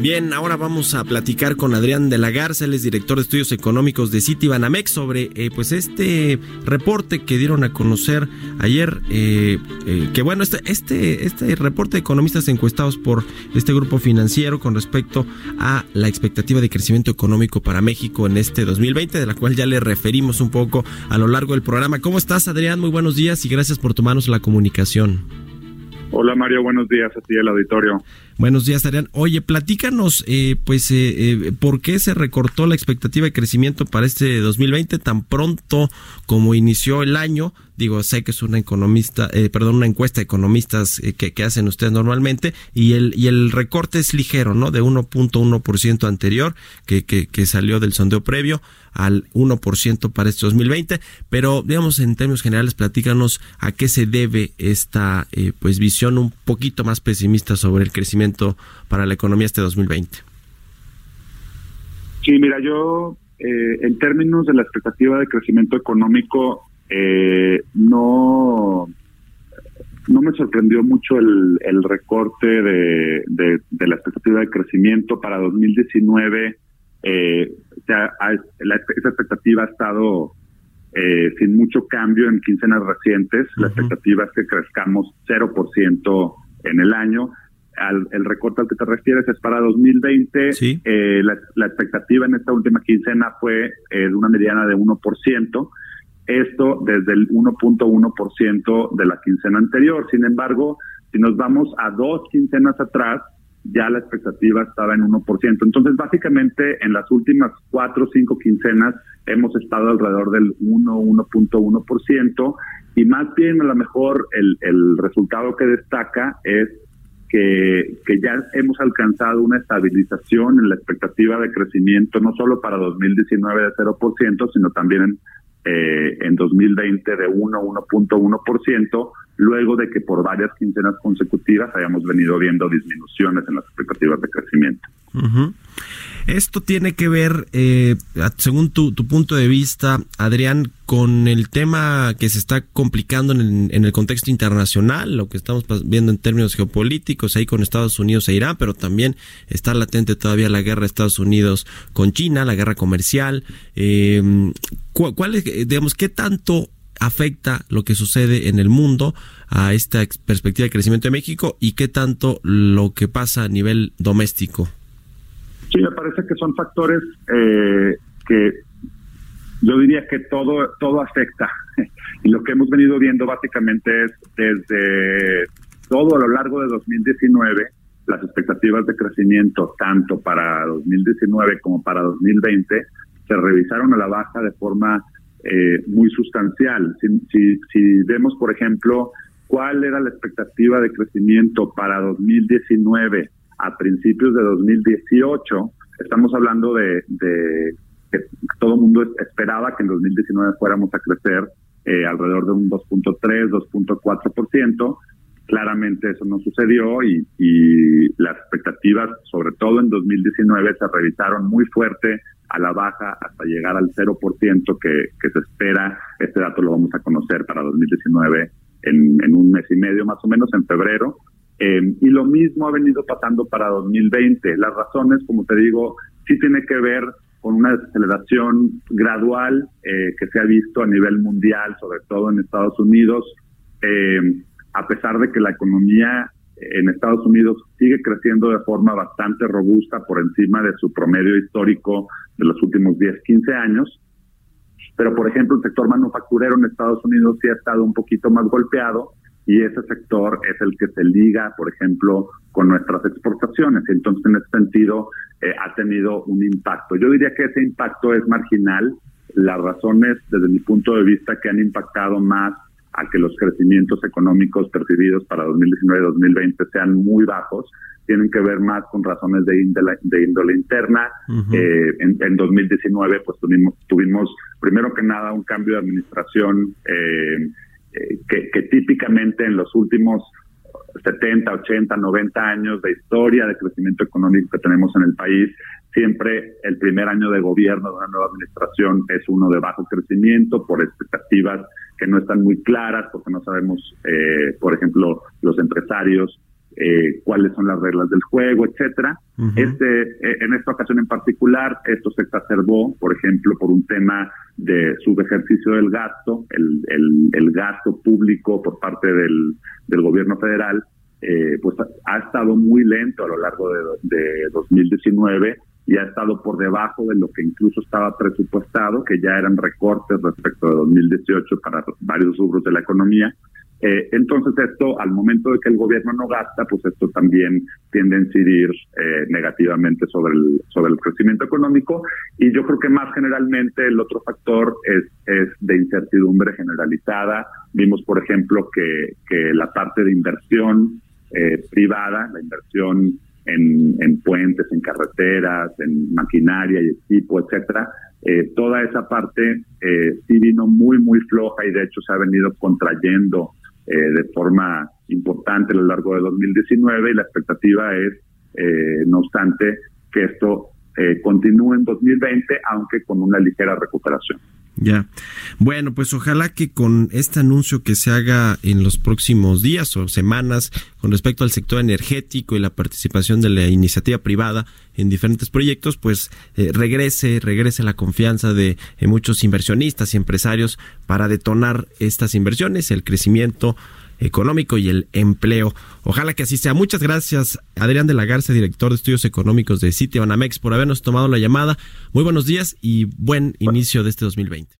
Bien, ahora vamos a platicar con Adrián de la Garza, él es director de estudios económicos de Citibanamex sobre eh, pues este reporte que dieron a conocer ayer, eh, eh, que bueno, este, este, este reporte de economistas encuestados por este grupo financiero con respecto a la expectativa de crecimiento económico para México en este 2020, de la cual ya le referimos un poco a lo largo del programa. ¿Cómo estás, Adrián? Muy buenos días y gracias por tomarnos la comunicación. Hola Mario, buenos días a ti el auditorio. Buenos días, Adrián. Oye, platícanos, eh, pues, eh, eh, ¿por qué se recortó la expectativa de crecimiento para este 2020 tan pronto como inició el año? Digo, sé que es una economista, eh, perdón, una encuesta de economistas eh, que, hacen ustedes normalmente y el y el recorte es ligero, ¿no? De 1.1% anterior que, que, que salió del sondeo previo al 1% para este 2020, pero digamos en términos generales platícanos a qué se debe esta eh, pues visión un poquito más pesimista sobre el crecimiento para la economía este 2020? Sí, mira, yo eh, en términos de la expectativa de crecimiento económico eh, no no me sorprendió mucho el, el recorte de, de, de, la expectativa de crecimiento para 2019. Eh, sea, la, esa expectativa ha estado eh, sin mucho cambio en quincenas recientes. Uh -huh. La expectativa es que crezcamos 0% en el año al, el recorte al que te refieres es para 2020. Sí. Eh, la, la, expectativa en esta última quincena fue eh, de una mediana de 1%. Esto desde el 1.1% de la quincena anterior. Sin embargo, si nos vamos a dos quincenas atrás, ya la expectativa estaba en 1%. Entonces, básicamente, en las últimas cuatro o cinco quincenas hemos estado alrededor del 1, 1.1%. Y más bien, a lo mejor, el, el resultado que destaca es que, que, ya hemos alcanzado una estabilización en la expectativa de crecimiento, no solo para 2019 de 0%, sino también eh, en 2020 de 1, 1.1%, luego de que por varias quincenas consecutivas hayamos venido viendo disminuciones en las expectativas de crecimiento. Esto tiene que ver, eh, según tu, punto de vista, Adrián, con el tema que se está complicando en el, contexto internacional, lo que estamos viendo en términos geopolíticos ahí con Estados Unidos e Irán, pero también está latente todavía la guerra de Estados Unidos con China, la guerra comercial. Eh, ¿cuál, ¿Cuál es, digamos, qué tanto afecta lo que sucede en el mundo a esta perspectiva de crecimiento de México y qué tanto lo que pasa a nivel doméstico? Sí, me parece que son factores eh, que yo diría que todo todo afecta y lo que hemos venido viendo básicamente es desde todo a lo largo de 2019 las expectativas de crecimiento tanto para 2019 como para 2020 se revisaron a la baja de forma eh, muy sustancial. Si, si, vemos, por ejemplo, cuál era la expectativa de crecimiento para 2019 a principios de 2018, estamos hablando de, de que todo el mundo esperaba que en 2019 fuéramos a crecer eh, alrededor de un 2.3, 2.4%. Claramente eso no sucedió y, y las expectativas, sobre todo en 2019, se revisaron muy fuerte a la baja hasta llegar al 0% que, que se espera. Este dato lo vamos a conocer para 2019 en, en un mes y medio más o menos, en febrero. Eh, y lo mismo ha venido pasando para 2020. Las razones, como te digo, sí tiene que ver con una desaceleración gradual eh, que se ha visto a nivel mundial, sobre todo en Estados Unidos, eh, a pesar de que la economía en Estados Unidos sigue creciendo de forma bastante robusta por encima de su promedio histórico de los últimos 10, 15 años. Pero, por ejemplo, el sector manufacturero en Estados Unidos sí ha estado un poquito más golpeado y ese sector es el que se liga, por ejemplo, con nuestras exportaciones. Entonces, en ese sentido, eh, ha tenido un impacto. Yo diría que ese impacto es marginal. las razones, desde mi punto de vista, que han impactado más a que los crecimientos económicos percibidos para 2019 y 2020 sean muy bajos, tienen que ver más con razones de índole, de índole interna. eh, en, en, 2019, pues tuvimos, tuvimos, primero que nada, un cambio de administración eh, eh, que, que típicamente en los últimos 70, 80, 90 años de historia de crecimiento económico que tenemos en el país, siempre el primer año de gobierno de una nueva administración es uno de bajo crecimiento por expectativas que no están muy claras, porque no sabemos, eh, por ejemplo, los empresarios eh, cuáles son las reglas del juego, etcétera. Uh -huh. Este, eh, en esta ocasión en particular, esto se exacerbó, por ejemplo, por un tema de subejercicio del gasto, el, el, el gasto público por parte del, del gobierno federal, eh, pues ha estado muy lento a lo largo de, de 2019 y ha estado por debajo de lo que incluso estaba presupuestado, que ya eran recortes respecto de 2018 para varios rubros de la economía. Eh, entonces esto, al momento de que el gobierno no gasta, pues esto también tiende a incidir eh, negativamente sobre el, sobre el crecimiento económico. Y yo creo que más generalmente el otro factor es, es de incertidumbre generalizada. Vimos, por ejemplo, que, que la parte de inversión eh, privada, la inversión en, en, puentes, en carreteras, en maquinaria y equipo, etcétera, eh, toda esa parte eh, sí vino muy, muy floja y de hecho se ha venido contrayendo eh, de forma importante a lo largo de 2019 y la expectativa es, eh, no obstante, que esto eh, continúe en 2020, aunque con una ligera recuperación. Ya. Bueno, pues ojalá que con este anuncio que se haga en los próximos días o semanas con respecto al sector energético y la participación de la iniciativa privada en diferentes proyectos, pues eh, regrese, regrese la confianza de muchos inversionistas y empresarios para detonar estas inversiones, el crecimiento económico y el empleo. Ojalá que así sea. Muchas gracias, Adrián de la Garza, director de estudios económicos de Citibanamex, por habernos tomado la llamada. Muy buenos días y buen inicio de este 2020.